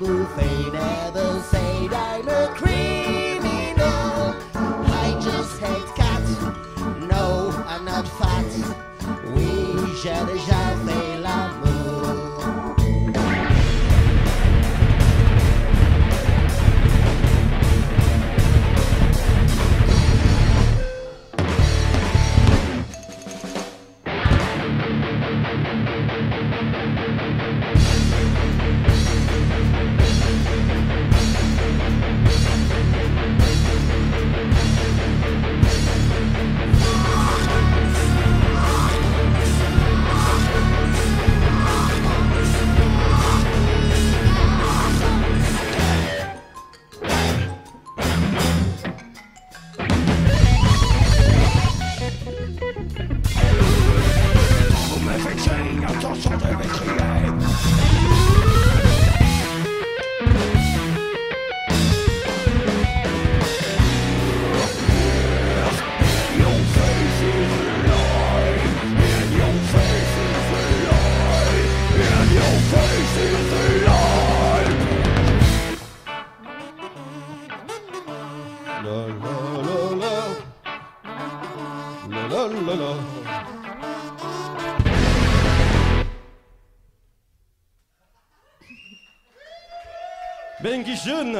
buffet never said I'm a criminal. I just hate cats. No, I'm not fat. Oui, j'ai déjà fait. La la la la. La la la. Ben Kişin.